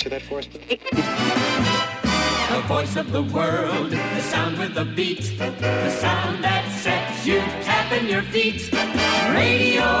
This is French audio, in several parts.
to that for us? The voice of the world, the sound with the beat, the sound that sets you tapping your feet. Radio.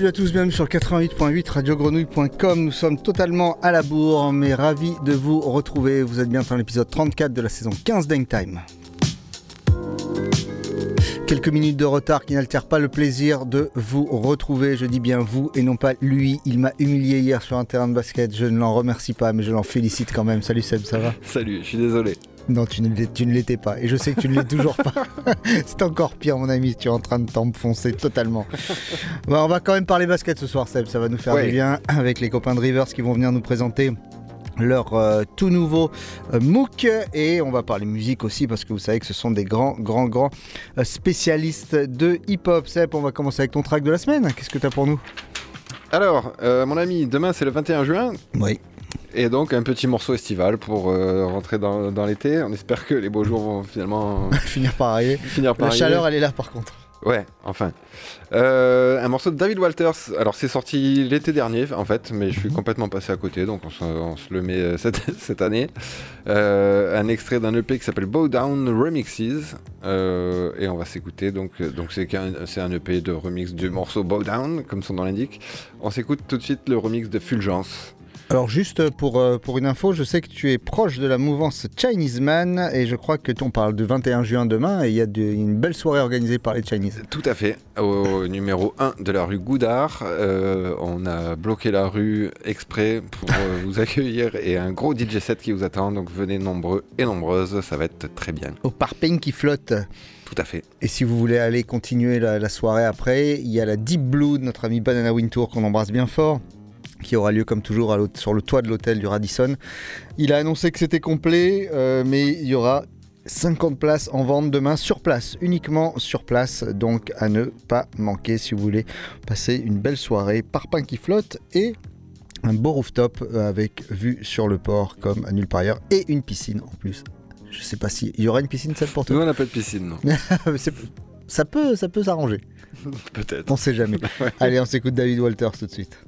Salut à tous, bienvenue sur 88.8 radiogrenouille.com. Nous sommes totalement à la bourre, mais ravis de vous retrouver. Vous êtes bien dans l'épisode 34 de la saison 15 d'Hangtime. Quelques minutes de retard qui n'altèrent pas le plaisir de vous retrouver. Je dis bien vous et non pas lui. Il m'a humilié hier sur un terrain de basket. Je ne l'en remercie pas, mais je l'en félicite quand même. Salut Seb, ça va? Salut, je suis désolé. Non, tu ne, l'étais pas. Et je sais que tu ne l'es toujours pas. C'est encore pire, mon ami. Tu es en train de t'enfoncer totalement. Bon, on va quand même parler basket ce soir, Seb. Ça va nous faire Ouais. du bien avec les copains de Rivers qui vont venir nous présenter leur euh, tout nouveau euh, MOOC et on va parler musique aussi parce que vous savez que ce sont des grands, grands, grands euh, spécialistes de hip-hop. Seb, on va commencer avec ton track de la semaine. Qu'est-ce que tu as pour nous? Alors, mon ami, demain c'est le 21 juin, Oui. Et donc un petit morceau estival pour euh, rentrer dans, dans l'été. On espère que les beaux jours vont finalement Finir par arriver. finir par La arriver. chaleur, elle est là par contre. Ouais, enfin. Euh, un morceau de David Walters. Alors, c'est sorti l'été dernier, en fait, mais je suis complètement passé à côté, donc on se, on se le met euh, cette, cette année. Euh, un extrait d'un EP qui s'appelle Bow Down Remixes. euh, et on va s'écouter. Donc, donc c'est c'est un EP de remix du morceau Bow Down, comme son nom l'indique. On s'écoute tout de suite le remix de Fulgence. Alors juste pour, euh, pour une info, je sais que tu es proche de la mouvance Chinese Man et je crois que on parle du 21 juin demain et il y a de- une belle soirée organisée par les Chinese. Tout à fait. Au numéro 1 de la rue Goudard, euh, on a bloqué la rue exprès pour euh, vous accueillir et un gros DJ set qui vous attend. Donc venez nombreux et nombreuses, ça va être très bien. Au parpaing qui flotte. Tout à fait. Et si vous voulez aller continuer la, la soirée après, il y a la Deep Blue de notre ami Banana Wintour qu'on embrasse bien fort qui aura lieu comme toujours à sur le toit de l'hôtel du Radisson. Il a annoncé que c'était complet, euh, mais il y aura 50 places en vente demain sur place, uniquement sur place, donc à ne pas manquer si vous voulez passer une belle soirée, parpaing qui flotte et un beau rooftop euh, avec vue sur le port comme à nulle part ailleurs et une piscine en plus. Je sais pas si il y aura une piscine celle pour Nous, toi. on n'a pas de piscine, non ça peut, ça peut s'arranger. Peut-être. On sait jamais. Ouais. Allez, on s'écoute David Walters tout de suite.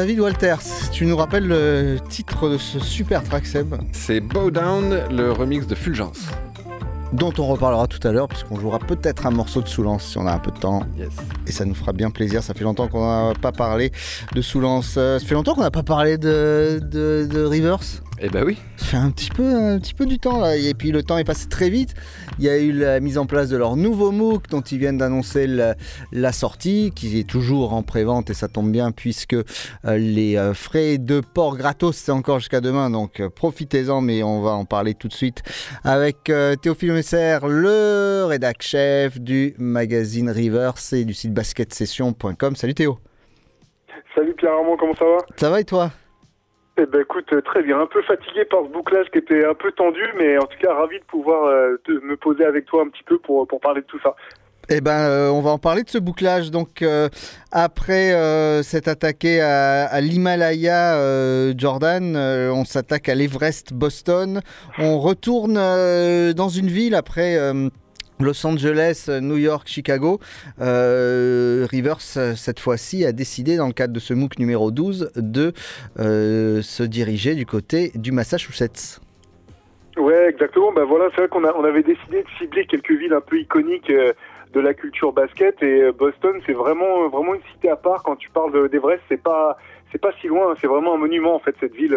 David Walters, tu nous rappelles le titre de ce super track Seb C'est Bow Down, le remix de Fulgence. dont on reparlera tout à l'heure, puisqu'on jouera peut-être un morceau de Soulance si on a un peu de temps. Yes. Et ça nous fera bien plaisir. Ça fait longtemps qu'on n'a pas parlé de Soulance. Euh, Ça fait longtemps qu'on n'a pas parlé de, de, de Rivers? Eh ben oui. Ça fait un petit peu, un petit peu du temps là. Et puis le temps est passé très vite. Il y a eu la mise en place de leur nouveau MOOC dont ils viennent d'annoncer la, la sortie, qui est toujours en pré-vente et ça tombe bien puisque euh, les euh, frais de port gratos c'est encore jusqu'à demain. Donc euh, profitez-en, mais on va en parler tout de suite avec euh, Théophile Messer, le rédac chef du magazine Rivers et du site basketsession.com. Salut Théo. Salut Pierre Armand, comment ça va? Ça va et toi? Eh ben écoute, euh, très bien. Un peu fatigué par ce bouclage qui était un peu tendu, mais en tout cas ravi de pouvoir euh, me poser avec toi un petit peu pour, pour parler de tout ça. Eh ben, euh, on va en parler de ce bouclage. Donc, après euh, s'être attaqué à, l'Himalaya, Jordan, on s'attaque à l'Everest, Boston. On retourne dans une ville après. Los Angeles, New York, Chicago. Euh, Rivers, cette fois-ci, a décidé, dans le cadre de ce MOOC numéro 12, de euh, se diriger du côté du Massachusetts. Ouais, exactement. Ben voilà, c'est vrai qu'on avait décidé de cibler quelques villes un peu iconiques euh, de la culture basket et Boston, c'est vraiment, vraiment une cité à part. Quand tu parles de- d'Everest, c'est pas, pas si loin. C'est vraiment un monument en fait cette ville.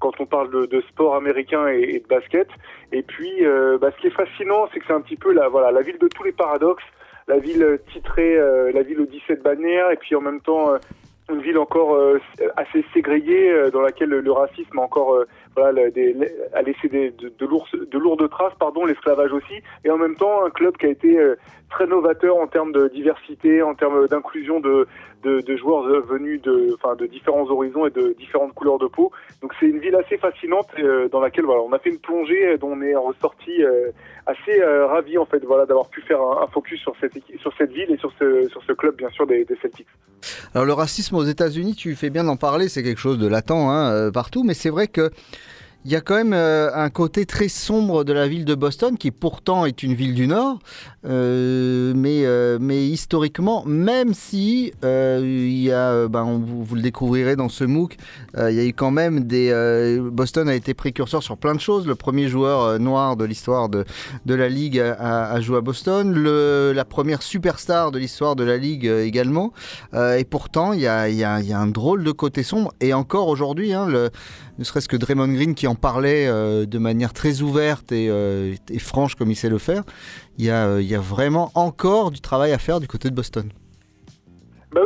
Quand on parle de, sport américain et, de basket. Et puis, euh, bah, ce qui est fascinant, c'est que c'est un petit peu la, voilà, la ville de tous les paradoxes, la ville titrée, euh, la ville aux 17 bannières, et puis en même temps euh, une ville encore euh, assez ségrégée, euh, dans laquelle le, racisme a encore euh, voilà, a laissé des, de, de lourdes, de lourdes traces, pardon, l'esclavage aussi, et en même temps un club qui a été très novateur en termes de diversité, en termes d'inclusion de, de, de joueurs venus de, enfin, de différents horizons et de différentes couleurs de peau. Donc c'est une ville assez fascinante dans laquelle voilà, on a fait une plongée dont on est ressorti assez euh, ravi en fait, voilà, d'avoir pu faire un, focus sur cette, sur cette ville et sur ce, sur ce club bien sûr des, des Celtics. Alors le racisme aux États-Unis, tu fais bien d'en parler, c'est quelque chose de latent hein, euh, partout, mais c'est vrai que il y a quand même euh, un côté très sombre de la ville de Boston, qui pourtant est une ville du Nord, euh, mais, euh, mais historiquement, même si y a, ben, vous, le découvrirez dans ce MOOC, il y a eu quand même des. Boston a été précurseur sur plein de choses. Le premier joueur noir de l'histoire de, de la ligue a, joué à Boston, la première superstar de l'histoire de la ligue également. Et pourtant, il y a, y a un drôle de côté sombre. Et encore aujourd'hui, hein, le- ne serait-ce que Draymond Green qui en parlait euh, de manière très ouverte et, euh, et franche comme il sait le faire, il y, a, euh, il y a vraiment encore du travail à faire du côté de Boston. Bah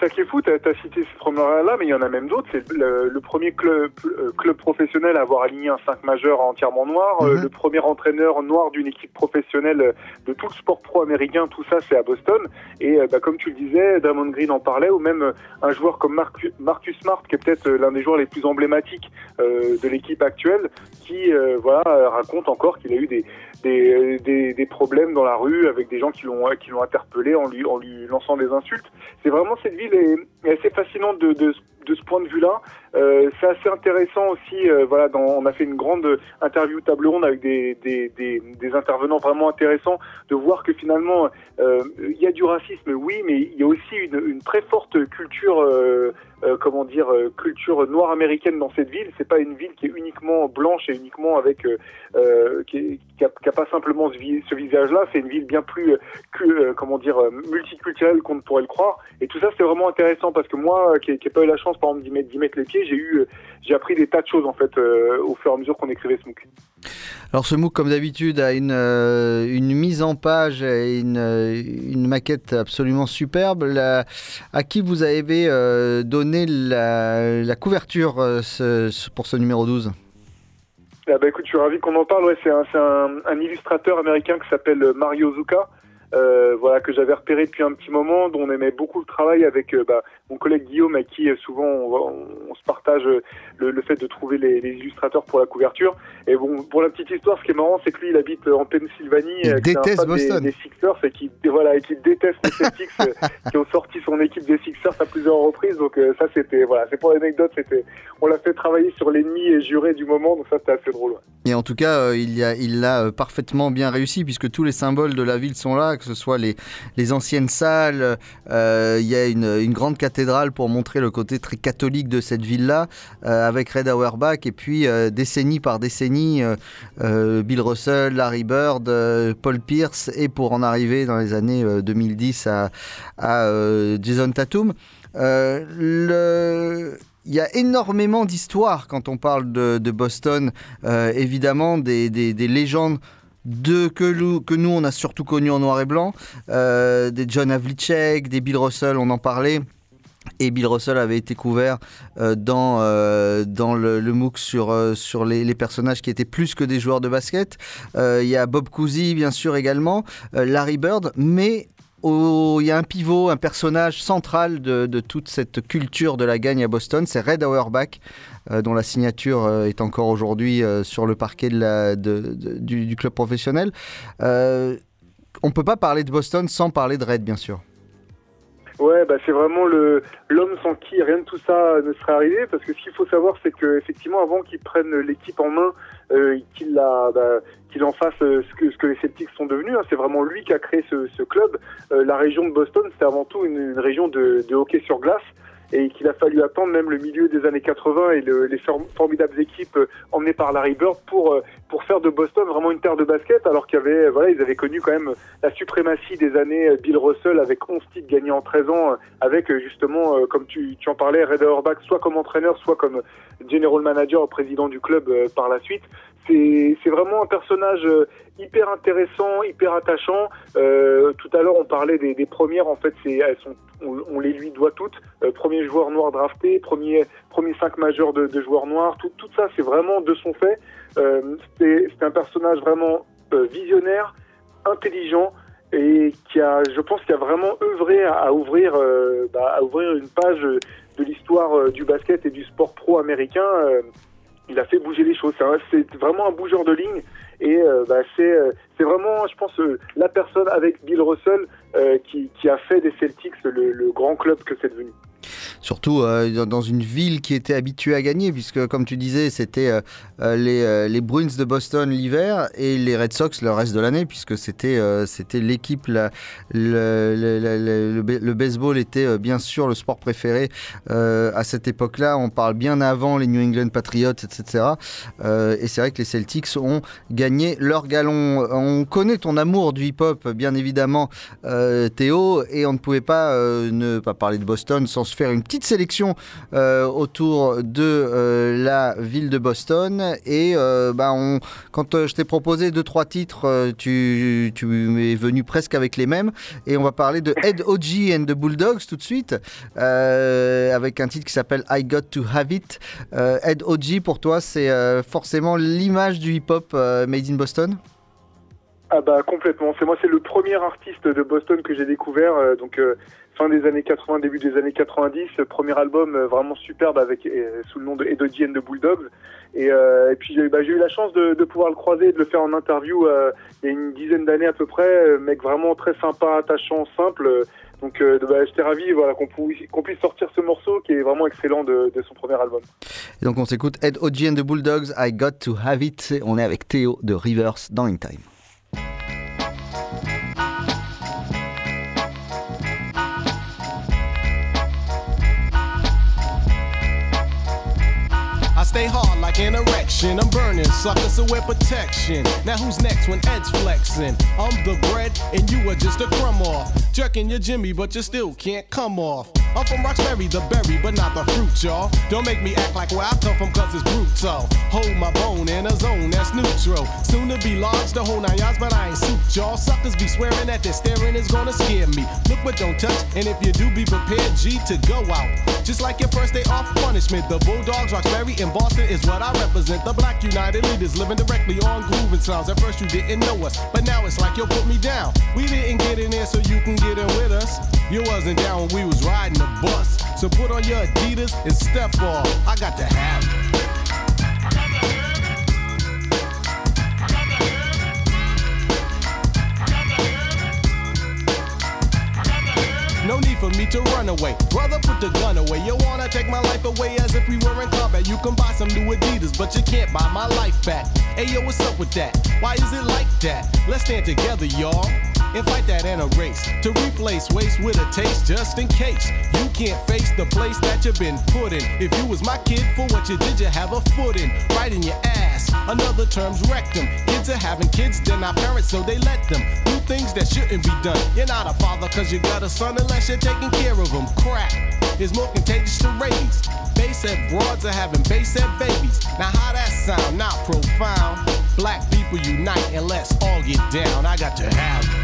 ça qui est fou. T'as as cité ces promeneurs-là, mais il y en a même d'autres. C'est le, le premier club, euh, club professionnel à avoir aligné un 5 majeur entièrement noir. Euh, Mhm. le premier entraîneur noir d'une équipe professionnelle euh, de tout le sport pro américain. Tout ça, c'est à Boston. Et bah, comme tu le disais, Draymond Green en parlait, ou même un joueur comme Marcu- Marcus Smart, qui est peut-être l'un des joueurs les plus emblématiques euh, de l'équipe actuelle, qui euh, voilà raconte encore qu'il a eu des, des, des, des problèmes dans la rue avec des gens qui l'ont qui l'ont interpellé en lui en lui lançant des insultes. C'est vraiment cette ville est, est assez fascinante de, ce point de vue-là. Euh, c'est assez intéressant aussi. euh, voilà, on a fait une grande interview table ronde avec des, intervenants vraiment intéressants de voir que finalement euh, il y a du racisme, oui, mais il y a aussi une très forte culture. Euh, comment dire euh, culture noire américaine dans cette ville. C'est pas une ville qui est uniquement blanche et uniquement avec euh, qui, qui a, pas simplement ce, vi- ce visage là c'est une ville bien plus comment dire multiculturelle qu'on ne pourrait le croire. Et tout ça c'est vraiment intéressant parce que moi qui n'ai pas eu la chance par exemple d'y mettre, les pieds j'ai eu j'ai appris des tas de choses en fait au fur et à mesure qu'on écrivait ce MOOC. Alors ce MOOC, comme d'habitude, a une, une mise en page et une, une maquette absolument superbe. À qui vous avez euh, la, la couverture euh, pour ce numéro 12 Ah bah écoute, je suis ravi qu'on en parle. Ouais, c'est un, illustrateur américain qui s'appelle Mario Zucca. Euh, voilà que j'avais repéré depuis un petit moment, dont on aimait beaucoup le travail avec euh, bah, mon collègue Guillaume, avec qui euh, souvent on, se partage euh, le, le fait de trouver les, les illustrateurs pour la couverture. Et bon, pour la petite histoire, ce qui est marrant, c'est que lui, il habite euh, en Pennsylvanie, Il déteste Boston. Des, des Sixers et qui voilà et qui déteste les Celtics, qui ont sorti son équipe des Sixers à plusieurs reprises. Donc euh, ça, c'était voilà, c'est pour l'anecdote, c'était on l'a fait travailler sur l'ennemi et juré du moment, donc ça c'était assez drôle. ouais. Et en tout cas, euh, il y a- il l'a euh, parfaitement bien réussi puisque tous les symboles de la ville sont là, que ce soit les, les anciennes salles, il y a une, une grande cathédrale pour montrer le côté très catholique de cette ville-là, euh, avec Red Auerbach, et puis euh, décennie par décennie, euh, euh, Bill Russell, Larry Bird, Paul Pierce, et pour en arriver dans les années euh, 2010 à, Jason Tatum. Il y a énormément d'histoires quand on parle de, Boston, évidemment des, des- des légendes de, que, nous, que on a surtout connues en noir et blanc, des John Havlicek, des Bill Russell, on en parlait. Et Bill Russell avait été couvert euh, dans, euh, dans le, MOOC sur, euh, sur les, personnages qui étaient plus que des joueurs de basket. Il y a Bob Cousy, bien sûr, également, Larry Bird, mais il y a un pivot, un personnage central de, de toute cette culture de la gagne à Boston, c'est Red Auerbach, dont la signature est encore aujourd'hui sur le parquet du, club professionnel. On ne peut pas parler de Boston sans parler de Red, bien sûr. Ouais, bah c'est vraiment le l'homme sans qui rien de tout ça ne serait arrivé, parce que ce qu'il faut savoir, c'est que effectivement, avant qu'il prenne l'équipe en main, euh, qu'il la, bah, qu'il en fasse euh, ce que ce que les Celtics sont devenus, hein, c'est vraiment lui qui a créé ce, club. Euh, la région de Boston, c'était avant tout une, région de hockey sur glace. Et qu'il a fallu attendre même le milieu des années 80 et le- les form- formidables équipes euh, emmenées par Larry Bird pour euh, pour faire de Boston vraiment une terre de basket, alors qu'il avait voilà ils avaient connu quand même la suprématie des années euh, Bill Russell avec 11 titres gagnés en 13 ans, euh, avec euh, justement, euh, comme tu, tu en parlais, Red Auerbach, soit comme entraîneur, soit comme general manager, président du club euh, par la suite. C'est vraiment un personnage euh, hyper intéressant, hyper attachant. Euh, tout à l'heure, on parlait des, premières. En fait, elles sont, on, les lui doit toutes. Euh, premier joueur noir drafté, premier premier cinq majeur de, joueurs noirs. Tout, ça, c'est vraiment de son fait. Euh, c'est un personnage vraiment visionnaire, intelligent et qui a, je pense, qui a vraiment œuvré à, ouvrir, bah, à ouvrir une page de l'histoire du basket et du sport pro américain. Il a fait bouger les choses. C'est vraiment un bougeur de ligne et euh, bah, c'est euh, c'est vraiment, je pense, euh, la personne avec Bill Russell qui, a fait des Celtics le grand club que c'est devenu. Surtout euh, dans une ville qui était habituée à gagner, puisque comme tu disais, c'était euh, euh, les, les Bruins de Boston l'hiver et les Red Sox le reste de l'année, puisque c'était c'était l'équipe, le, le- baseball était bien sûr le sport préféré à cette époque-là. On parle bien avant les New England Patriots, etc. Et c'est vrai que les Celtics ont gagné leur galon. On connaît ton amour du hip-hop, bien évidemment, Théo, et on ne pouvait pas ne pas parler de Boston sans se faire une petite sélection euh, autour de euh, la ville de Boston. Et euh, bah, on, quand je t'ai proposé deux trois titres, tu, tu es venu presque avec les mêmes. Et on va parler de Ed OG and the Bulldogs tout de suite, avec un titre qui s'appelle I Got to Have It. Ed OG, pour toi, c'est forcément l'image du hip-hop made in Boston? Ah bah complètement. C'est moi, c'est le premier artiste de Boston que j'ai découvert. donc fin des années 80, début des années 90. euh, Premier album euh, vraiment superbe avec euh, sous le nom de Edoji and the Bulldogs. Et, euh, puis bah, j'ai eu la chance de, pouvoir le croiser et de le faire en interview il y a une dizaine d'années à peu près. Mec vraiment très sympa, attachant, simple. Donc bah, j'étais ravi voilà, qu'on puisse sortir ce morceau qui est vraiment excellent de, son premier album. Et donc on s'écoute Ed OG and the Bulldogs, I Got to Have It. On est avec Théo de Rivers dans In Time. An erection. I'm burning suckers, so wear protection. Now who's next when Ed's flexing? I'm the bread and you are just a crumb off. Jerking your Jimmy, but you still can't come off. I'm from Roxbury, the berry, but not the fruit, y'all. Don't make me act like where I come from, cause it's brutal. Hold my bone in a zone that's neutral. Soon to be large, the whole nine yards, but I ain't suit, y'all. Suckers be swearing that their staring is gonna scare me. Look but don't touch, and if you do, be prepared, G, to go out. Just like your first day off punishment, the Bulldogs, Roxbury, and Boston is what I represent. The black United leaders living directly on grooving sounds. At first you didn't know us, but now it's like you'll put me down. We didn't get in there so you can get in with us. You wasn't down when we was riding the bus. So put on your Adidas and step off. I got to have for me to run away. Brother, put the gun away. You wanna take my life away as if we were in combat. You can buy some new Adidas, but you can't buy my life back. Hey yo, what's up with that? Why is it like that? Let's stand together, y'all. And fight that in a race to replace waste with a taste just in case you can't face the place that you've been put in. If you was my kid for what you did, you have a foot in right in your ass. Another term's rectum. Kids are having kids, they're not parents, so they let them do things that shouldn't be done. You're not a father cause you got a son unless you're taking care of him. Crap is more contagious to raise. Base head broads are having base babies. Now how that sound? Not profound. Black people unite and let's all get down. I got to have it.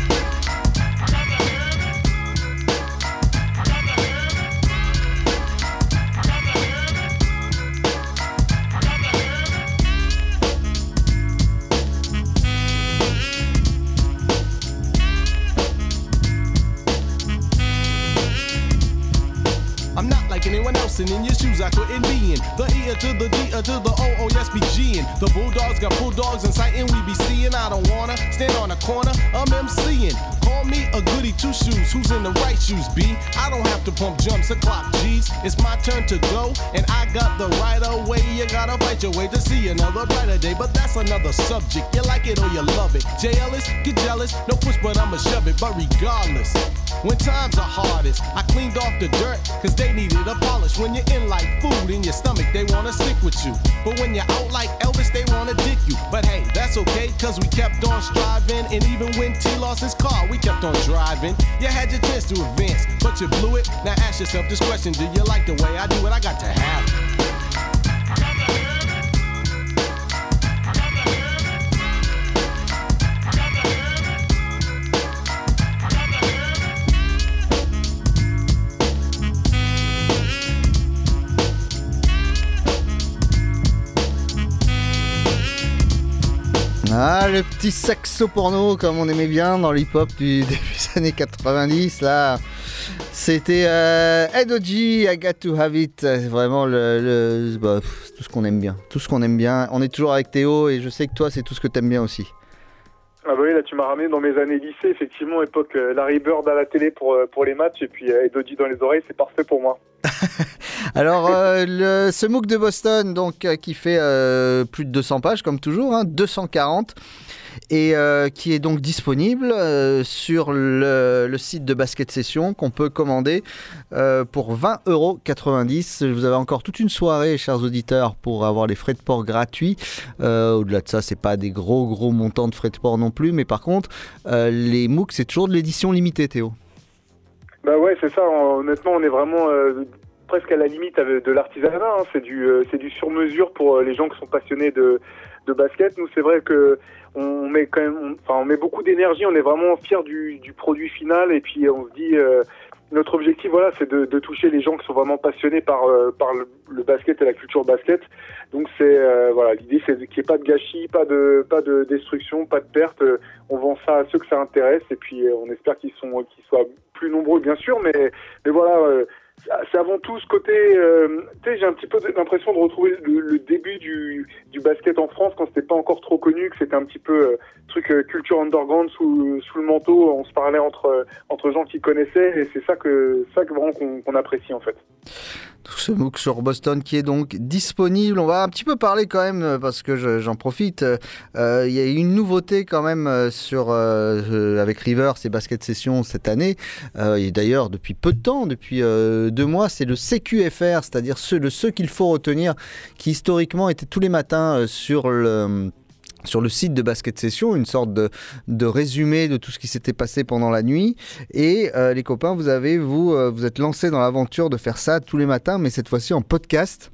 And in your shoes I couldn't be in. The E to the D uh, to the O, oh yes, be G'ing. The Bulldogs got bulldogs in sight, and we be seeing. I don't wanna stand on a corner, I'm MCing. Call me a goody two shoes, who's in the right shoes, B? I don't have to pump jumps or clock G's. It's my turn to go, and I got the right of way. You gotta fight your way to see another brighter day, but that's another subject. You like it or you love it. JLS, get jealous, no push, but I'ma shove it. But regardless, when times are hardest, I cleaned off the dirt, cause they needed a polish. When you're in like food in your stomach, they wanna stick with you. But when you're out like Elvis, they wanna dick you. But hey, that's okay, cause we kept on striving. And even when T lost his car, we kept on driving. You had your chance to advance, but you blew it. Now ask yourself this question Do you like the way I do it? I got to have it. Ah, le petit saxo porno, comme on aimait bien dans l'hip-hop du début des années 90, là. C'était euh, Ed OG, I Got to Have It. Vraiment le, le- bah, tout ce qu'on aime bien. Tout ce qu'on aime bien. On est toujours avec Théo et je sais que toi, c'est tout ce que t'aimes bien aussi. Ah bah oui, là tu m'as ramené dans mes années lycée, effectivement, époque euh, Larry Bird à la télé pour, euh, pour les matchs et puis euh, Dodgy dans les oreilles, c'est parfait pour moi. Alors, le, ce MOOC de Boston, donc, qui fait plus de 200 pages, comme toujours, hein, 240, et euh, qui est donc disponible euh, sur le, site de Basket Session, qu'on peut commander euh, pour 20,90€. Vous avez encore toute une soirée, chers auditeurs, pour avoir les frais de port gratuits. Au-delà de ça, c'est pas des gros, gros montants de frais de port non plus, mais par contre, les MOOC, c'est toujours de l'édition limitée, Théo. Bah ouais, c'est ça, en- honnêtement, on est vraiment presque à la limite de l'artisanat, hein. c'est du, euh, du sur-mesure pour les gens qui sont passionnés de, de basket. Nous, c'est vrai que on met quand même, enfin, on met beaucoup d'énergie, on est vraiment fiers du, du produit final et puis on se dit, euh, notre objectif, voilà, c'est de, de toucher les gens qui sont vraiment passionnés par, euh, par le, basket et la culture basket. Donc c'est, euh, voilà, l'idée c'est qu'il n'y ait pas de gâchis, pas de, pas de destruction, pas de perte. Euh, On vend ça à ceux que ça intéresse et puis euh, on espère qu'ils sont, qu'ils soient plus nombreux, bien sûr, mais, mais voilà. Euh, c'est avant tout ce côté. euh, tu sais, j'ai un petit peu l'impression de retrouver le, le début du, du basket en France quand c'était pas encore trop connu, que c'était un petit peu euh, truc euh, culture underground sous, sous le manteau. On se parlait entre entre gens qui connaissaient et c'est ça que ça que vraiment qu'on apprécie en fait. Ce MOOC sur Boston qui est donc disponible. On va un petit peu parler quand même euh, parce que je- j'en profite. Euh, euh, Il y a une nouveauté quand même sur avec River, c'est Basket Session cette année. Et d'ailleurs depuis peu de temps, depuis deux mois, c'est le CQFR, c'est-à-dire ce, le qu'il faut retenir, qui historiquement était tous les matins sur le sur le site de Basket Session, une sorte de, de résumé de tout ce qui s'était passé pendant la nuit. Et euh, les copains, vous avez vous euh, vous êtes lancés dans l'aventure de faire ça tous les matins, mais cette fois-ci en podcast.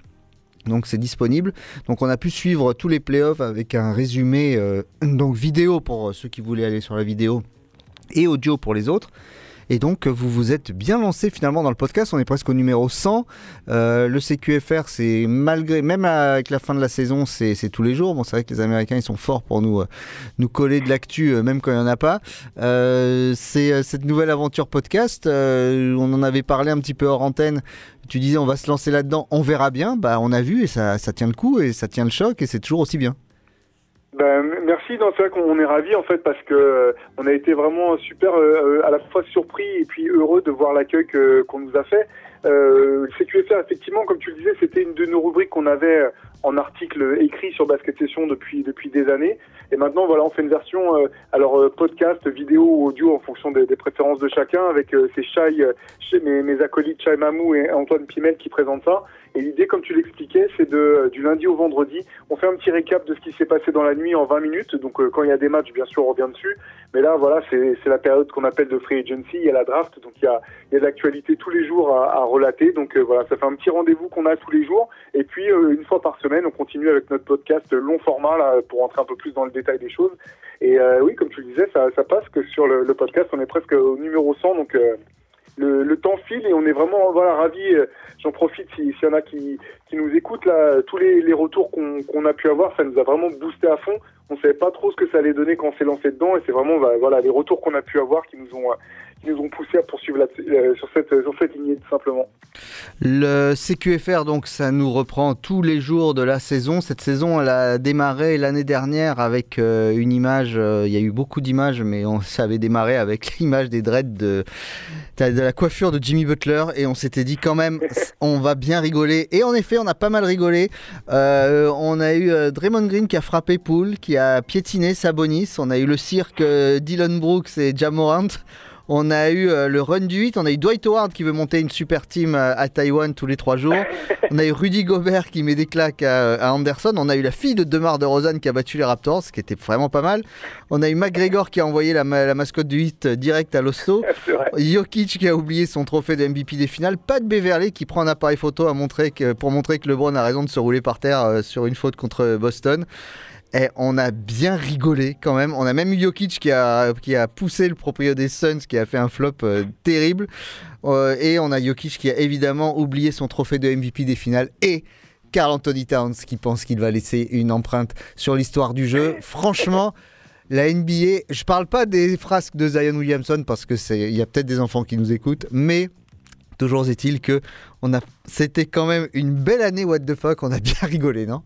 Donc c'est disponible. Donc on a pu suivre tous les playoffs avec un résumé euh, donc vidéo pour ceux qui voulaient aller sur la vidéo et audio pour les autres. Et donc vous vous êtes bien lancé finalement dans le podcast. On est presque au numéro 100. Euh, le CQFR, c'est malgré même avec la fin de la saison, c'est tous les jours. Bon, c'est vrai que les Américains ils sont forts pour nous euh, nous coller de l'actu euh, même quand il y en a pas. Euh, c'est euh, cette nouvelle aventure podcast. euh, on en avait parlé un petit peu hors antenne. Tu disais on va se lancer là-dedans, on verra bien. Bah on a vu et ça, ça tient le coup et ça tient le choc et c'est toujours aussi bien. Ben, merci, non, c'est vrai qu'on est ravis en fait parce que euh, on a été vraiment super euh, euh, à la fois surpris et puis heureux de voir l'accueil que- qu'on nous a fait. Euh, CQFR, effectivement, comme tu le disais, c'était une de nos rubriques qu'on avait euh, en article écrit sur Basket Session depuis depuis des années. Et maintenant, voilà, on fait une version euh, alors euh, podcast, vidéo ou audio en fonction des, des préférences de chacun. Avec ces Chai, mes, mes acolytes Chai Mamou et Antoine Pimel qui présentent ça. Et l'idée, comme tu l'expliquais, c'est de euh, du lundi au vendredi, on fait un petit récap de ce qui s'est passé dans la nuit en 20 minutes. Donc euh, quand il y a des matchs, bien sûr, on revient dessus. Mais là, voilà, c'est la période qu'on appelle de free agency. Il y a la draft, donc il y a, il y a de l'actualité tous les jours à, à relater. Donc euh, voilà, ça fait un petit rendez-vous qu'on a tous les jours. Et puis euh, une fois par semaine, on continue avec notre podcast long format là, pour rentrer un peu plus dans le détail des choses. Et euh, oui, comme tu le disais, ça, ça passe que sur le, le podcast, on est presque au numéro 100. Donc euh, le, le temps file et on est vraiment voilà ravis. euh, J'en profite si- s'il y en a qui, qui nous écoutent là, tous les, retours qu'on qu'on a pu avoir, ça nous a vraiment boosté à fond. On savait pas trop ce que ça allait donner quand on s'est lancé dedans et c'est vraiment bah, voilà les retours qu'on a pu avoir qui nous ont euh, qui nous ont poussé à poursuivre là, euh, sur cette sur cette lignée tout simplement. Le CQFR, donc, ça nous reprend tous les jours de la saison. Cette saison, elle a démarré l'année dernière avec euh, une image. euh, Il y a eu beaucoup d'images, mais on ça avait démarré avec l'image des dreads de, de la coiffure de Jimmy Butler. Et on s'était dit quand même, on va bien rigoler. Et en effet, on a pas mal rigolé. On a eu Draymond Green qui a frappé Poole, qui a piétiné Sabonis. On a eu le cirque Dylan Brooks et Jamorant. On a eu euh, le run du 8, on a eu Dwight Howard qui veut monter une super team euh, à Taïwan tous les trois jours. On a eu Rudy Gobert qui met des claques à, à Anderson. On a eu la fille de Demar de Rosanne qui a battu les Raptors, ce qui était vraiment pas mal. On a eu McGregor qui a envoyé la, ma- la mascotte du 8 euh, direct à l'hosto. Jokic qui a oublié son trophée de MVP des finales. Pat Beverley qui prend un appareil photo à montrer que, pour montrer que LeBron a raison de se rouler par terre euh, sur une faute contre Boston. Et on a bien rigolé quand même. On a même eu Jokic qui a, qui a poussé le proprio des Suns, qui a fait un flop euh, terrible. Euh, et on a Jokic qui a évidemment oublié son trophée de MVP des finales. Et Carl Anthony Towns qui pense qu'il va laisser une empreinte sur l'histoire du jeu. Franchement, la NBA, je parle pas des frasques de Zion Williamson parce que y a peut-être des enfants qui nous écoutent, mais toujours est-il que c'était quand même une belle année what the fuck. On a bien rigolé, non?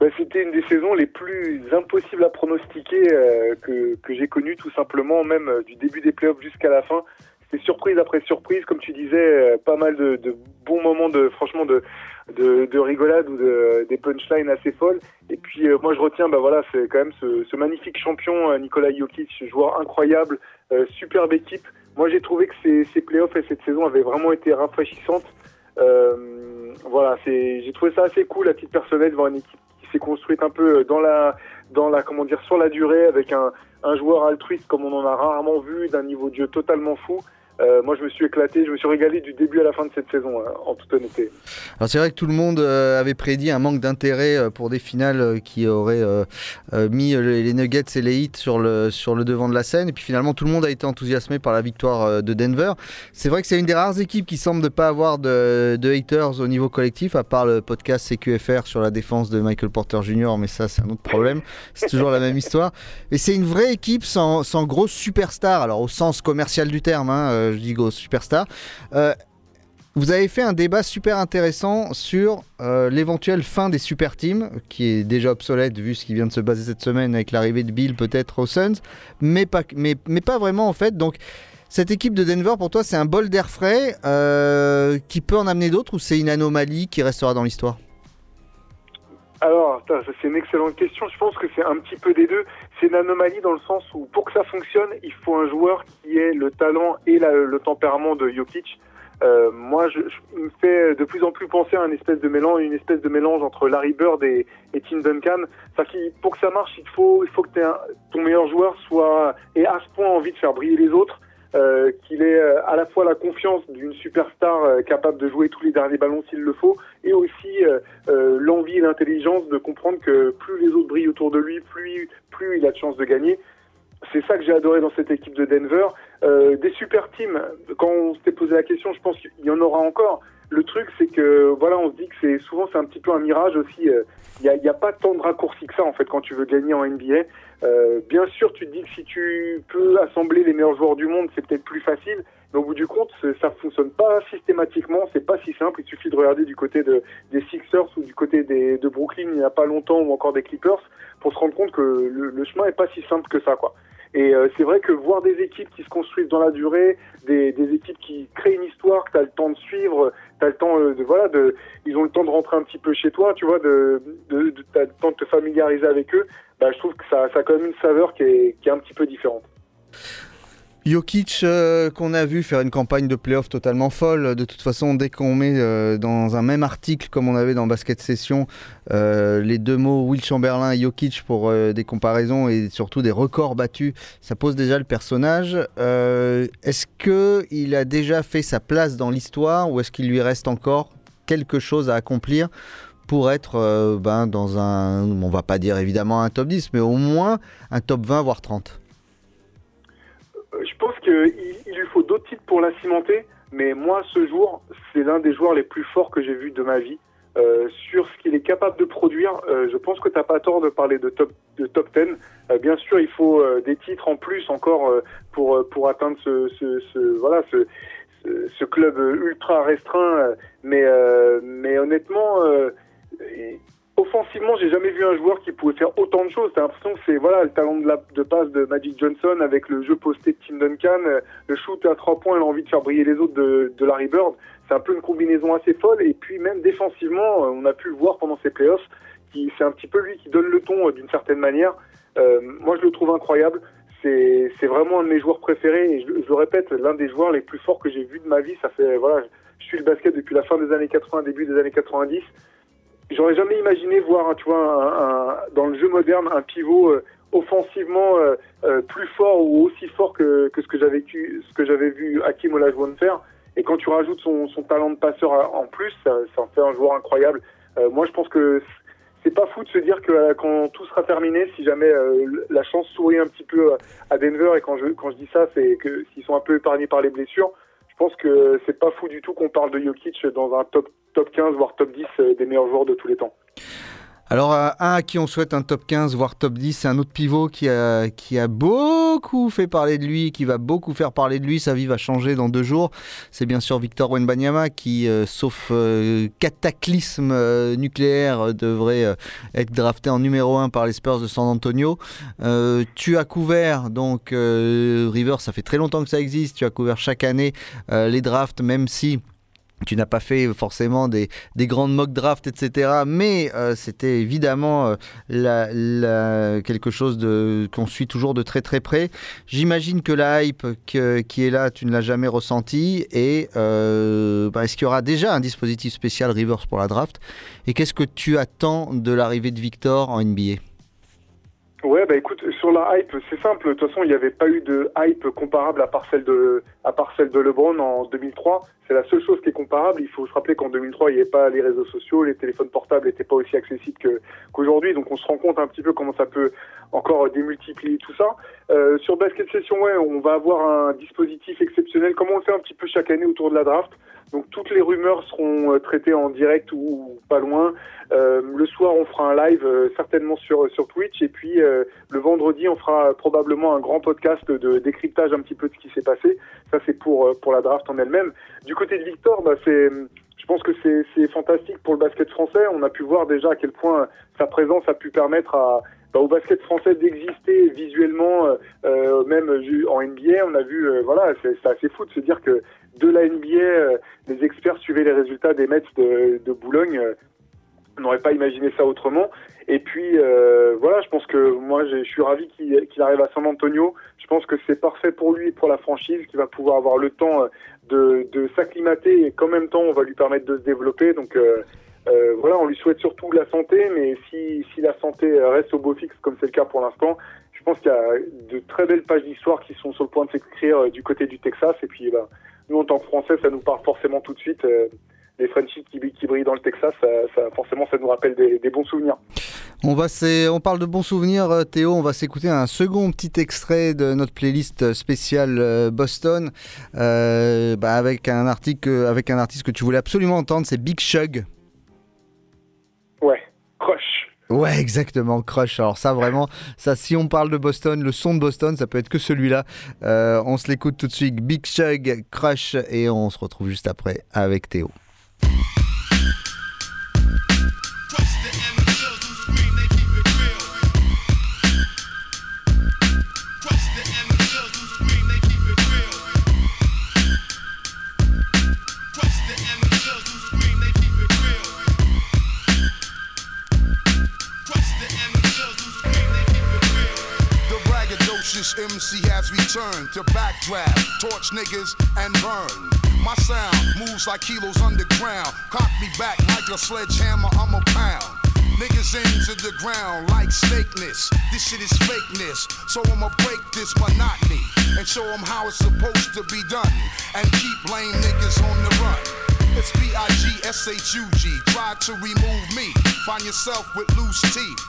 Bah, c'était une des saisons les plus impossibles à pronostiquer euh, que, que j'ai connues, tout simplement, même euh, du début des playoffs jusqu'à la fin. C'était surprise après surprise, comme tu disais, euh, pas mal de, de bons moments de, franchement, de, de, de rigolade ou de, des punchlines assez folles. Et puis, euh, moi, je retiens, bah voilà, c'est quand même ce, ce magnifique champion, Nicolas Jokic, joueur incroyable, superbe équipe. Moi, j'ai trouvé que ces, ces playoffs et cette saison avaient vraiment été rafraîchissantes. Euh, voilà, j'ai trouvé ça assez cool à titre personnel de voir une équipe qui s'est construite un peu dans la, dans la, comment dire, sur la durée avec un, un joueur altruiste comme on en a rarement vu, d'un niveau de jeu totalement fou. Euh, moi, je me suis éclaté, je me suis régalé du début à la fin de cette saison, hein, en toute honnêteté. Alors c'est vrai que tout le monde euh, avait prédit un manque d'intérêt euh, pour des finales qui auraient mis les Nuggets et les Heat sur le, sur le devant de la scène. Et puis finalement, tout le monde a été enthousiasmé par la victoire de Denver. C'est vrai que c'est une des rares équipes qui semble ne pas avoir de, haters au niveau collectif, à part le podcast CQFR sur la défense de Michael Porter Jr. Mais ça, c'est un autre problème. C'est toujours la même histoire. Et c'est une vraie équipe sans, sans grosse superstar. Alors au sens commercial du terme, hein, je dis grosse superstar. Euh, vous avez fait un débat super intéressant sur euh, l'éventuelle fin des super teams, qui est déjà obsolète vu ce qui vient de se baser cette semaine avec l'arrivée de Bill peut-être aux Suns, mais pas, vraiment en fait. Donc cette équipe de Denver pour toi c'est un bol d'air frais euh, qui peut en amener d'autres ou c'est une anomalie qui restera dans l'histoire? Alors, c'est une excellente question. Je pense que c'est un petit peu des deux. C'est une anomalie dans le sens où, pour que ça fonctionne, il faut un joueur qui ait le talent et le tempérament de Jokic. Euh, moi, je, je me fait de plus en plus penser à un espèce de mélange, une espèce de mélange entre Larry Bird et, et Tim Duncan. Enfin, pour que ça marche, il faut, il faut que un- ton meilleur joueur soit ait à ce point envie de faire briller les autres, euh, qu'il ait euh, à la fois la confiance d'une superstar euh, capable de jouer tous les derniers ballons s'il le faut, et aussi euh, euh, l'envie et l'intelligence de comprendre que plus les autres brillent autour de lui, plus, plus il a de chances de gagner. C'est ça que j'ai adoré dans cette équipe de Denver. Euh, des super teams, quand on s'était posé la question, je pense qu'il y en aura encore. Le truc, c'est que voilà, on se dit que c'est souvent c'est un petit peu un mirage aussi. Il n'y a, a pas tant de raccourcis que ça en fait quand tu veux gagner en NBA. Euh, bien sûr, tu te dis que si tu peux assembler les meilleurs joueurs du monde, c'est peut-être plus facile. Mais au bout du compte, ça fonctionne pas systématiquement. C'est pas si simple. Il suffit de regarder du côté de, des Sixers ou du côté des, de Brooklyn il n'y a pas longtemps ou encore des Clippers pour se rendre compte que le, le chemin est pas si simple que ça, quoi. Et euh, c'est vrai que voir des équipes qui se construisent dans la durée, des, des équipes qui créent une histoire, que tu as le temps de suivre, tu as le temps euh, de voilà, de ils ont le temps de rentrer un petit peu chez toi, tu vois, de, de, de t'as le temps de te familiariser avec eux. Bah, je trouve que ça, a quand même une saveur qui est, un petit peu différente. Jokic, euh, qu'on a vu faire une campagne de playoff totalement folle. De toute façon, dès qu'on met euh, dans un même article, comme on avait dans Basket Session, euh, les deux mots Will Chamberlain et Jokic pour des comparaisons et surtout des records battus, ça pose déjà le personnage. Est-ce qu'il a déjà fait sa place dans l'histoire ou est-ce qu'il lui reste encore quelque chose à accomplir pour être euh, ben, dans un, on va pas dire évidemment un top 10, mais au moins un top 20, voire 30 Euh, Je pense qu'il il lui faut d'autres titres pour la cimenter, mais moi, ce jour, c'est l'un des joueurs les plus forts que j'ai vu de ma vie. Euh, sur ce qu'il est capable de produire, je pense que tu n'as pas tort de parler de top, de top 10. Euh, bien sûr, il faut des titres en plus encore pour, pour atteindre ce, ce, voilà, ce, ce, club ultra restreint. Mais, mais honnêtement, offensivement, j'ai jamais vu un joueur qui pouvait faire autant de choses. T'as l'impression que c'est voilà le talent de, la, de passe de Magic Johnson avec le jeu posté de Tim Duncan, euh, le shoot à trois points et l'envie de faire briller les autres de, Larry Bird. C'est un peu une combinaison assez folle. Et puis même défensivement, euh, on a pu le voir pendant ces playoffs. C'est un petit peu lui qui donne le ton euh, d'une certaine manière. Moi, je le trouve incroyable. C'est c'est vraiment un de mes joueurs préférés. Je le répète, l'un des joueurs les plus forts que j'ai vu de ma vie. Ça fait voilà, je suis le basket depuis la fin des années 80, début des années 90. J'aurais jamais imaginé voir, tu vois, un- un- dans le jeu moderne, un pivot euh, offensivement euh, euh, plus fort ou aussi fort que, que ce que j'avais vécu, ce que j'avais vu Hakim Olajuwon faire. Et quand tu rajoutes son, son talent de passeur à- en plus, ça, ça en fait un joueur incroyable. Euh, moi, je pense que c'est pas fou de se dire que euh, quand tout sera terminé, si jamais euh, la chance sourit un petit peu à Denver, et quand je, quand je dis ça, c'est que s'ils sont un peu épargnés par les blessures, pense que c'est pas fou du tout qu'on parle de Jokic dans un top, top 15, voire top 10 euh, des meilleurs joueurs de tous les temps. Alors, euh, un à qui on souhaite un top 15, voire top 10, c'est un autre pivot qui a, beaucoup fait parler de lui, qui va beaucoup faire parler de lui. Sa vie va changer dans deux jours. C'est bien sûr Victor Wenbanyama qui, euh, sauf euh, cataclysme nucléaire, devrait être drafté en numéro 1 par les Spurs de San Antonio. Tu as couvert, donc, Rivers, ça fait très longtemps que ça existe. Tu as couvert chaque année les drafts, même si tu n'as pas fait forcément des, des grandes mock drafts, etc. Mais euh, c'était évidemment euh, la- quelque chose qu'on suit toujours de très très près. J'imagine que la hype que- qui est là, tu ne l'as jamais ressentie. Et euh, bah, est-ce qu'il y aura déjà un dispositif spécial Rivers pour la draft? Et qu'est-ce que tu attends de l'arrivée de Victor en NBA Ouais, bah écoute, sur la hype, c'est simple. De toute façon, il n'y avait pas eu de hype comparable à part celle de, à part celle de LeBron en 2003. C'est la seule chose qui est comparable. Il faut se rappeler qu'en 2003, il n'y avait pas les réseaux sociaux, les téléphones portables n'étaient pas aussi accessibles qu'aujourd'hui. Donc, on se rend compte un petit peu comment ça peut encore démultiplier tout ça. Euh, sur Basket Session, ouais, on va avoir un dispositif exceptionnel, comme on fait un petit peu chaque année autour de la draft. Donc, toutes les rumeurs seront euh, traitées en direct ou pas loin. Euh, le soir, on fera un live euh, certainement sur sur Twitch et puis euh, le vendredi, on fera probablement un grand podcast de décryptage un petit peu de ce qui s'est passé. Ça, c'est pour euh, pour la draft en elle-même. Du côté de Victor, bah, c'est je pense que c'est fantastique pour le basket français. On a pu voir déjà à quel point sa présence a pu permettre à bah, au basket français d'exister visuellement, euh, euh, même en NBA. On a vu, euh, voilà, c'est assez fou de se dire que de la NBA, euh, les experts suivaient les résultats des Mets de, de Boulogne. euh, on n'aurait pas imaginé ça autrement. Et puis euh, voilà, je pense que moi je suis ravi qu'il arrive à San Antonio. Je pense que c'est parfait pour lui et pour la franchise, qui va pouvoir avoir le temps euh, de, de s'acclimater et qu'en même temps on va lui permettre de se développer. Donc euh, euh, voilà, on lui souhaite surtout de la santé, mais si, si la santé reste au beau fixe comme c'est le cas pour l'instant, je pense qu'il y a de très belles pages d'histoire qui sont sur le point de s'écrire euh, du côté du Texas. Et puis bah, nous en tant que Français, ça nous parle forcément tout de suite. euh, les Frenchies qui, qui brillent dans le Texas, ça, ça- forcément, ça nous rappelle des, des bons souvenirs. On, va on parle de bons souvenirs, euh, Théo. On va s'écouter un second petit extrait de notre playlist spéciale euh, Boston euh, bah, avec, un article, avec un artiste que tu voulais absolument entendre, c'est Big Shug. Ouais, crush. Ouais, exactement, Crush. Alors ça, vraiment, ça, si on parle de Boston, le son de Boston, ça peut être que celui-là. Euh, on se l'écoute tout de suite, Big Shug, Crush, et on se retrouve juste après avec Théo. MC has returned to backdraft, torch niggas, and burn. My sound moves like kilos underground. Cock me back like a sledgehammer, I'm a pound. Niggas into the ground like snakeness. This shit is fakeness. So I'ma break this monotony and show them how it's supposed to be done. And keep lame niggas on the run. It's B-I-G-S-H-U-G. Try to remove me. Find yourself with loose teeth.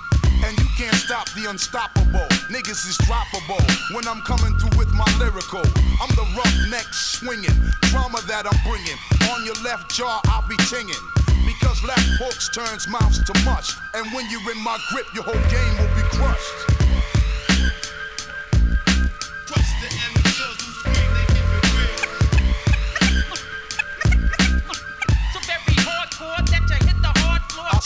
And you can't stop the unstoppable. Niggas is droppable when I'm coming through with my lyrical. I'm the roughneck swinging, drama that I'm bringing. On your left jaw, I'll be tinging. Because left hooks turns mouths to mush. And when you're in my grip, your whole game will be crushed.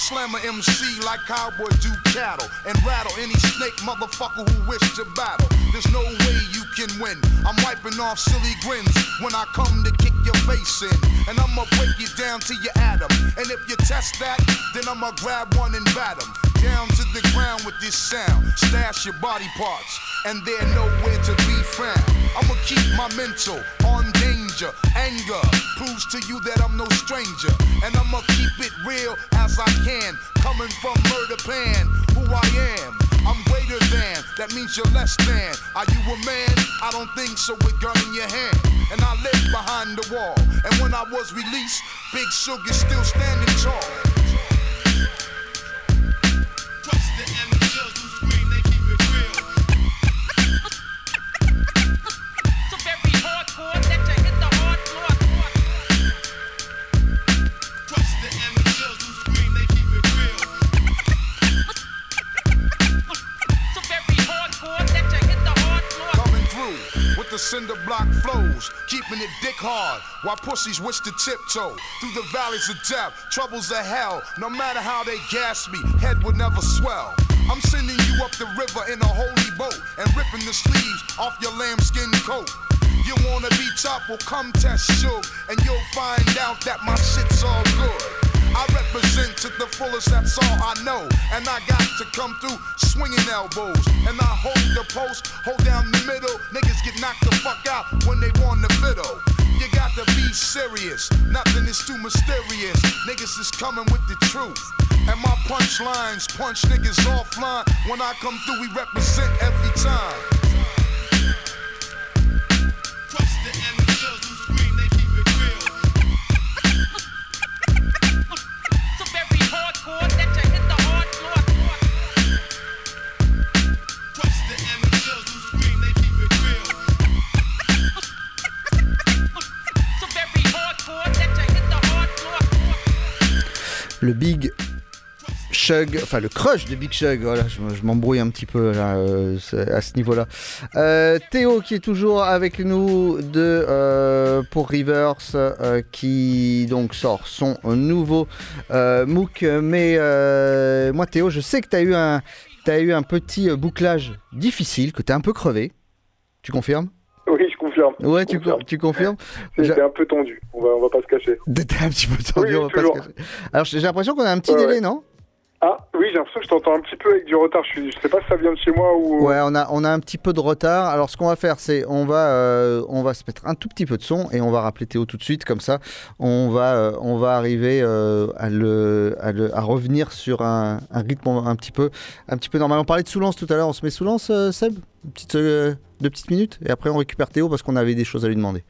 Slam a MC like cowboy do cattle and rattle any snake motherfucker who wish to battle. There's no way you can win. I'm wiping off silly grins when I come to kick your face in. And I'ma break you down to your atom. And if you test that, then I'ma grab one and bat 'em Down to the ground with this sound. Stash your body parts, and they're nowhere to be found. I'ma keep my mental on danger. Anger proves to you that I'm no stranger. And I'ma keep it real as I can. Coming from murder pan, who I am. I'm greater than, that means you're less than. Are you a man? I don't think so with gun in your hand. And I live behind the wall. And when I was released, Big Sugar still standing tall. Block flows, keeping it dick hard while pussies wish to tiptoe through the valleys of death, troubles of hell. No matter how they gas me, head would never swell. I'm sending you up the river in a holy boat and ripping the sleeves off your lambskin coat. You wanna be tough? Well, come test Suge, and you'll find out that my shit's all good. I represent to the fullest, that's all I know. And I got to come through swinging elbows. And I hold the post, hold down the middle. Niggas get knocked the fuck out when they want the fiddle. You got to be serious, nothing is too mysterious. Niggas is coming with the truth. And my punchlines punch niggas offline. When I come through, we represent every time. Le Big Shug, enfin le crush de Big Shug, voilà, je, m'embrouille un petit peu euh, à ce niveau-là. Euh, Théo qui est toujours avec nous de euh, pour Rivers, qui donc sort son nouveau MOOC. Mais moi Théo, je sais que tu as eu un, t'as eu un petit bouclage difficile, que tu as un peu crevé. Tu confirmes? Confirme. Ouais, tu, co- tu confirmes C'était un peu tendu, on va, on va pas se cacher. T'étais un petit peu tendu, Oui, on va pas se toujours. cacher. Alors j'ai j'ai l'impression qu'on a un petit Ouais, délai, ouais. non? Ah, oui, j'ai l'impression que je t'entends un petit peu avec du retard. Je, je sais pas si ça vient de chez moi ou. Ouais, on a, on a un petit peu de retard. Alors, ce qu'on va faire, c'est on va, euh, on va se mettre un tout petit peu de son et on va rappeler Théo tout de suite. Comme ça, on va, euh, on va arriver euh, à, le, à, revenir sur un, un rythme un petit, peu, un petit peu normal. On parlait de Soulance tout à l'heure. On se met Soulance, Seb? Petite, Deux petites minutes Et après, on récupère Théo parce qu'on avait des choses à lui demander.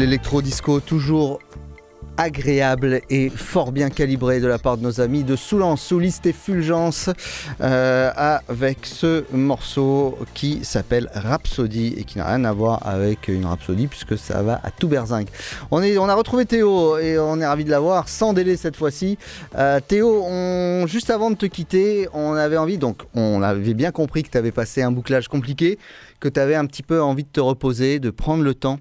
L'électro-disco toujours agréable et fort bien calibré de la part de nos amis de Soulance, Souliste et Fulgence euh, avec ce morceau qui s'appelle Rhapsody et qui n'a rien à voir avec une Rhapsody puisque ça va à tout berzingue. On, a retrouvé Théo et on est ravi de l'avoir sans délai cette fois-ci. Euh, Théo, juste avant de te quitter, on avait envie, donc on avait bien compris que tu avais passé un bouclage compliqué, que tu avais un petit peu envie de te reposer, de prendre le temps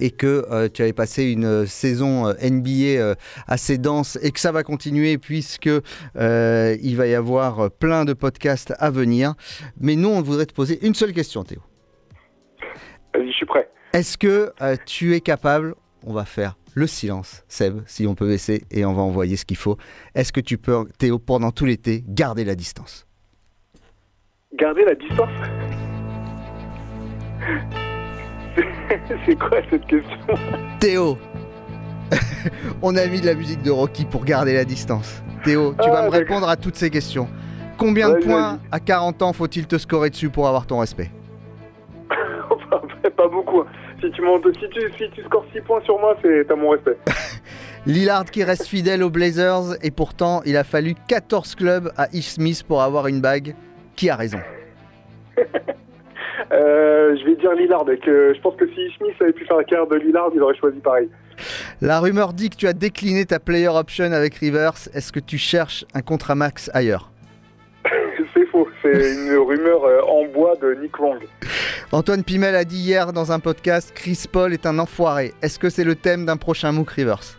et que euh, tu avais passé une euh, saison euh, NBA assez dense et que ça va continuer puisque il va y avoir plein de podcasts à venir. Mais nous, on voudrait te poser une seule question, Théo. Vas-y, je suis prêt. Est-ce que tu es capable, on va faire le silence, Seb, si on peut baisser, et on va envoyer ce qu'il faut. Est-ce que tu peux, Théo, pendant tout l'été, garder la distance? Garder la distance? C'est quoi cette question Théo On a mis de la musique de Rocky pour garder la distance. Théo, tu Ah, vas me d'accord. répondre à toutes ces questions. Combien de points à 40 ans faut-il te scorer dessus pour avoir ton respect pas beaucoup. hein. Si tu, montes, si, tu, si tu scores 6 points sur moi, c'est t'as mon respect. Lillard qui reste fidèle aux Blazers et pourtant il a fallu 14 clubs à Ish Smith pour avoir une bague. Qui a raison? Euh, je vais dire Lillard. Et que je pense que si Smith avait pu faire la carrière de Lillard, il aurait choisi pareil. La rumeur dit que tu as décliné ta player option avec Rivers. Est-ce que tu cherches un contrat max ailleurs c'est faux. C'est une rumeur euh, en bois de Nick Wong. Antoine Pimel a dit hier dans un podcast Chris Paul est un enfoiré. Est-ce que c'est le thème d'un prochain MOOC Rivers?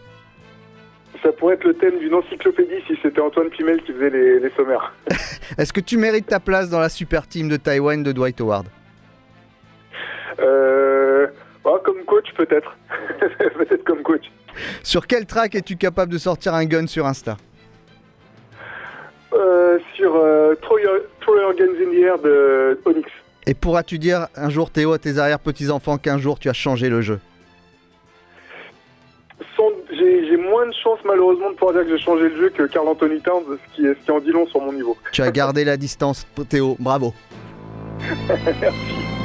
Ça pourrait être le thème d'une encyclopédie si c'était Antoine Pimel qui faisait les, les sommaires. Est-ce que tu mérites ta place dans la super team de Taïwan de Dwight Howard? Euh, ah, comme coach, peut-être. peut-être comme coach. Sur quel track es-tu capable de sortir un gun sur Insta? Euh, sur euh, Throw, Your, Throw Your Guns in the Air de Onyx. Et pourras-tu dire un jour Théo à tes arrière-petits-enfants qu'un jour tu as changé le jeu? J'ai moins de chance malheureusement de pouvoir dire que j'ai changé le jeu que Carl Anthony Towns, ce qui, ce qui en dit long sur mon niveau. Tu as gardé la distance Théo, bravo Merci.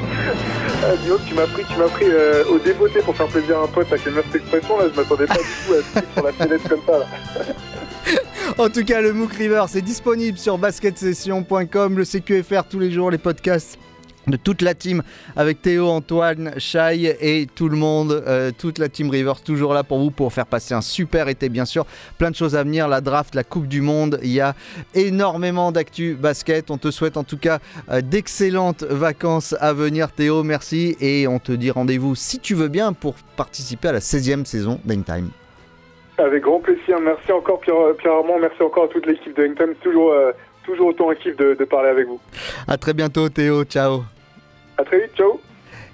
Ah, dis tu m'as pris, tu m'as pris euh, au débeauté pour faire plaisir à un pote avec cette expression là, je m'attendais pas du tout à ce sur la fenêtre comme ça là. En tout cas, le MOOC River, c'est disponible sur basketsession.com, le CQFR tous les jours, les podcasts de toute la team avec Théo, Antoine, Shai et tout le monde, euh, toute la team Rivers toujours là pour vous pour faire passer un super été bien sûr. Plein de choses à venir, la draft, la Coupe du Monde, il y a énormément d'actu basket. On te souhaite en tout cas euh, d'excellentes vacances à venir Théo, merci et on te dit rendez-vous si tu veux bien pour participer à la 16e saison d'Endtime. Avec grand plaisir, merci encore Pierre, Pierre Armand, merci encore à toute l'équipe de Hangtime, toujours, euh, toujours autant un kiff de, de parler avec vous. À très bientôt Théo, ciao À très vite, ciao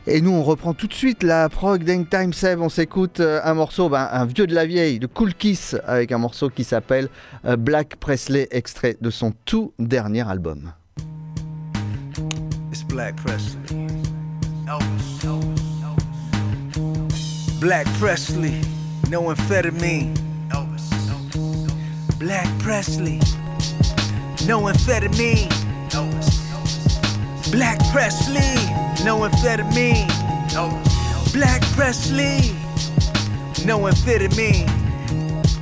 Et nous, on reprend tout de suite la prog d'Hangtime Seb. On s'écoute euh, un morceau, ben, un vieux de la vieille, de Cool Kiss, avec un morceau qui s'appelle euh, Black Presley, extrait de son tout dernier album. It's Black Presley. Elvis. Black Presley, no amphetamine. Elvis. Black Presley, no amphetamine. Black Presley, no amphetamine. Elvis. Black Presley, no amphetamine.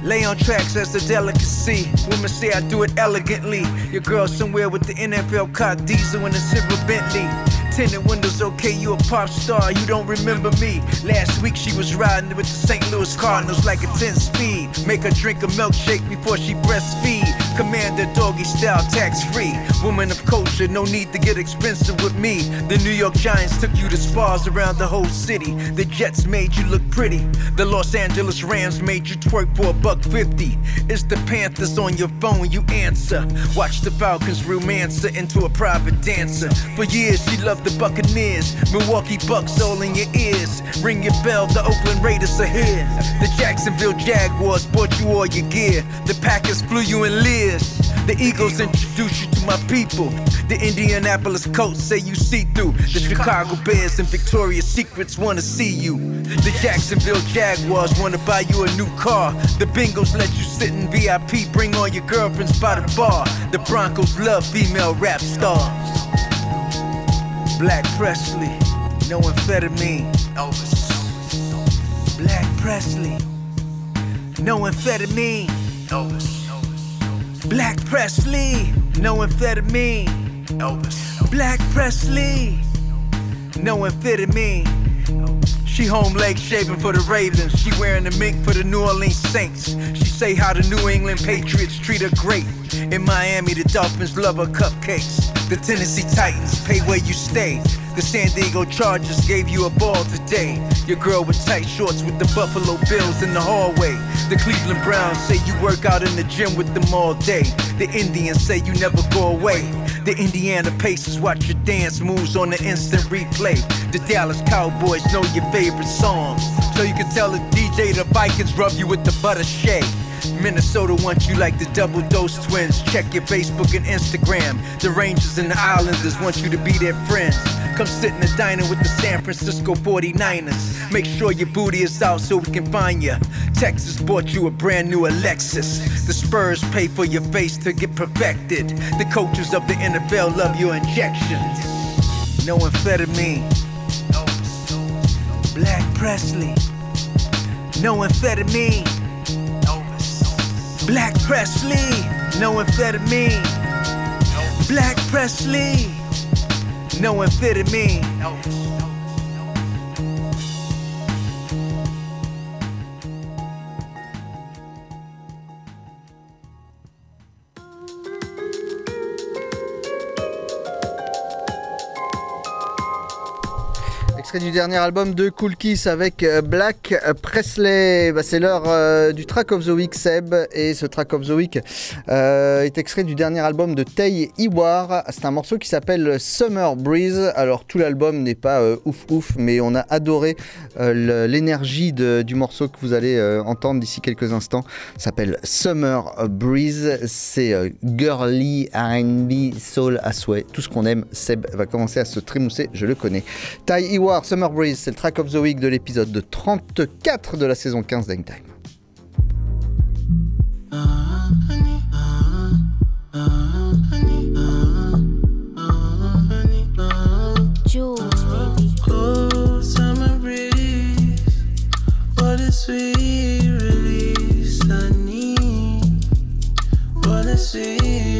Lay on tracks as a delicacy. Women say I do it elegantly. Your girl somewhere with the NFL car diesel and a silver Bentley. Tinted windows, okay, you a pop star, you don't remember me. Last week she was riding with the St. Louis Cardinals like a 10 speed. Make her drink a milkshake before she breastfeed. Commander doggy style, tax free. Woman of culture, no need to get expensive with me. The New York Giants took you to spas around the whole city. The Jets made you look pretty. The Los Angeles Rams made you twerk for a buck fifty. It's the Panthers on your phone, you answer. Watch the Falcons romance her into a private dancer. For years she loved the Buccaneers. Milwaukee Bucks all in your ears. Ring your bell, the Oakland Raiders are here. The Jacksonville Jaguars bought you all your gear. The Packers flew you in The Eagles introduce you to my people. The Indianapolis Colts say you see through. The Chicago Bears and Victoria's Secrets wanna see you. The Jacksonville Jaguars wanna buy you a new car. The Bengals let you sit in VIP, bring all your girlfriends by the bar. The Broncos love female rap stars. Black Presley, no amphetamine. Elvis. Black Presley. No amphetamine. Elvis. Black Presley. No amphetamine. Elvis. Black Presley. No amphetamine. She home lake shaving for the Ravens. She wearing the mink for the New Orleans Saints. She say how the New England Patriots treat her great. In Miami, the Dolphins love her cupcakes. The Tennessee Titans pay where you stay. The San Diego Chargers gave you a ball today. Your girl with tight shorts with the Buffalo Bills in the hallway. The Cleveland Browns say you work out in the gym with them all day. The Indians say you never go away. The Indiana Pacers watch your dance moves on the instant replay. The Dallas Cowboys know your favorite songs. So you can tell the DJ the Vikings rub you with the butter shake. Minnesota wants you like the double dose twins. Check your Facebook and Instagram. The Rangers and the Islanders want you to be their friends. Come sit in the diner with the San Francisco 49ers. Make sure your booty is out so we can find you. Texas bought you a brand new Alexis. The Spurs pay for your face to get perfected. The coaches of the NFL love your injections. No amphetamine. Black Presley. No amphetamine. Black Presley, no amphetamine. Black Presley, no amphetamine. Extrait du dernier album de Cool Kiss avec euh, Black Presley. Bah, c'est l'heure euh, du track of the week, Seb. Et ce track of the week euh, est extrait du dernier album de Tay Iwar. C'est un morceau qui s'appelle Summer Breeze. Alors, tout l'album n'est pas ouf ouf, mais on a adoré l'énergie du morceau que vous allez entendre d'ici quelques instants. S'appelle Summer Breeze. C'est girly, RB, soul souhait. Tout ce qu'on aime. Seb va commencer à se trémousser, je le connais. Ty Iwar, Summer Breeze, c'est le track of the week de l'épisode de 34 de la saison 15 d'Hangtime. Jules, baby. Cold summer breeze, what a sweet release I need. What a sweet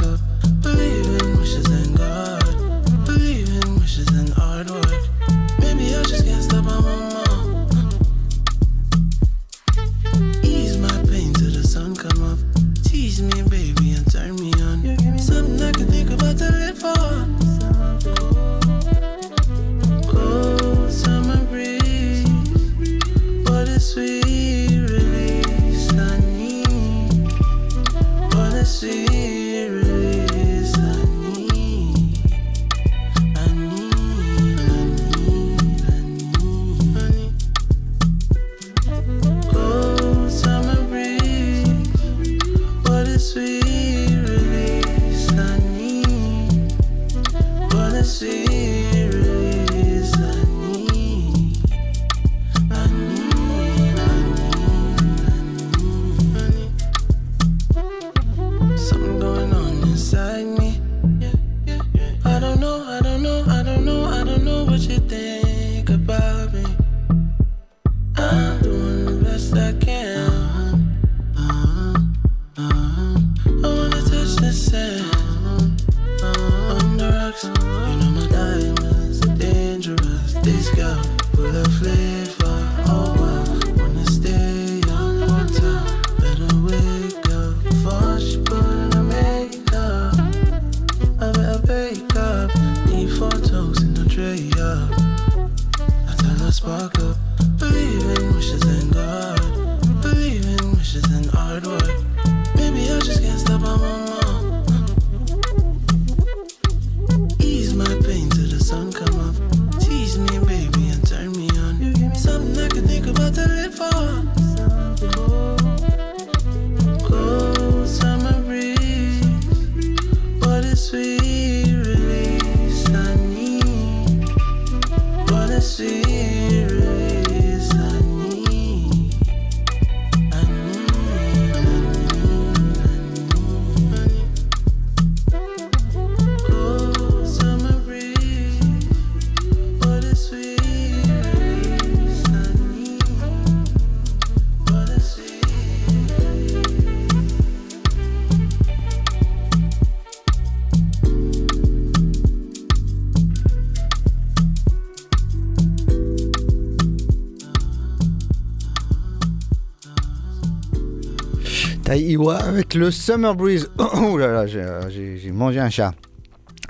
le Summer Breeze. Oh là là, j'ai- euh, j'ai mangé un chat.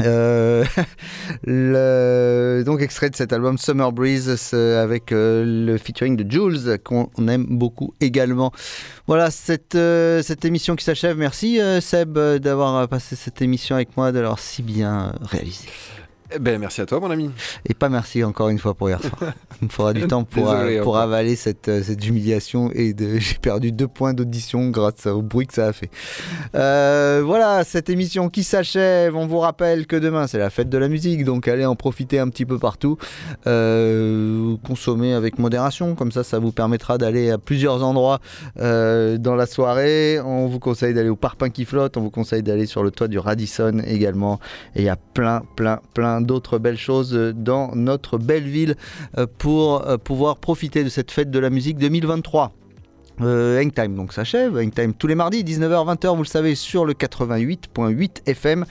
Euh, donc extrait de cet album Summer Breeze avec euh, le featuring de Jules qu'on aime beaucoup également. Voilà cette, cette émission qui s'achève. Merci Seb d'avoir passé cette émission avec moi, de l'avoir si bien réalisé. Eh ben, merci à toi, mon ami. Et pas merci encore une fois pour hier soir. Il me faudra du temps pour, Désolé, euh, pour avaler cette, euh, cette humiliation et j'ai perdu deux points d'audition grâce au bruit que ça a fait. Euh, voilà, cette émission qui s'achève. On vous rappelle que demain c'est la fête de la musique, donc allez en profiter un petit peu partout. Euh, consommez avec modération, comme ça ça vous permettra d'aller à plusieurs endroits euh, dans la soirée. On vous conseille d'aller au Parpaing qui flotte, on vous conseille d'aller sur le toit du Radisson également. Et il y a plein, plein, plein d'autres belles choses euh, dans notre belle ville euh, pour euh, pouvoir profiter de cette fête de la musique 2023. Euh, Hangtime donc s'achève, Hangtime tous les mardis 19h 20h vous le savez sur le 88.8 FM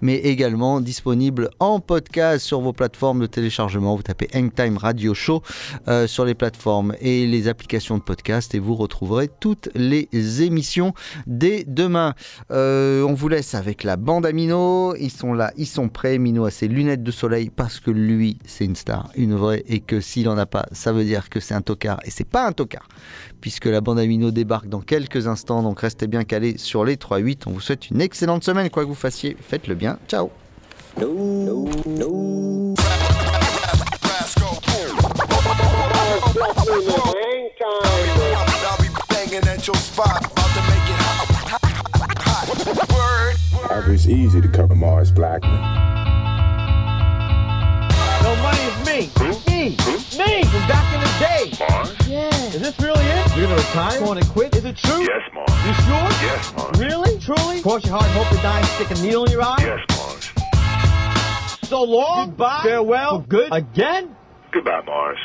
mais également disponible en podcast sur vos plateformes de téléchargement. Vous tapez Hangtime Radio Show euh, sur les plateformes et les applications de podcast et vous retrouverez toutes les émissions dès demain. Euh, on vous laisse avec la bande à Mino ils sont là, ils sont prêts. Mino a ses lunettes de soleil parce que lui c'est une star, une vraie et que s'il en a pas ça veut dire que c'est un tocard et c'est pas un tocard puisque la bande Amino débarque dans quelques instants. Donc restez bien calés sur les 3-8. On vous souhaite une excellente semaine, quoi que vous fassiez. Faites-le bien. Ciao. No money is me. Me. Me from back in the day. Mars? Yeah. Is this really it? You're gonna retire? You Going to quit? Is it true? Yes, Mars. You sure? Yes, Mars. Really? Truly? Cross your heart and hope to die and stick a needle in your eye? Yes, Mars. So long. Goodbye. Farewell. For good. Again? Goodbye, Mars.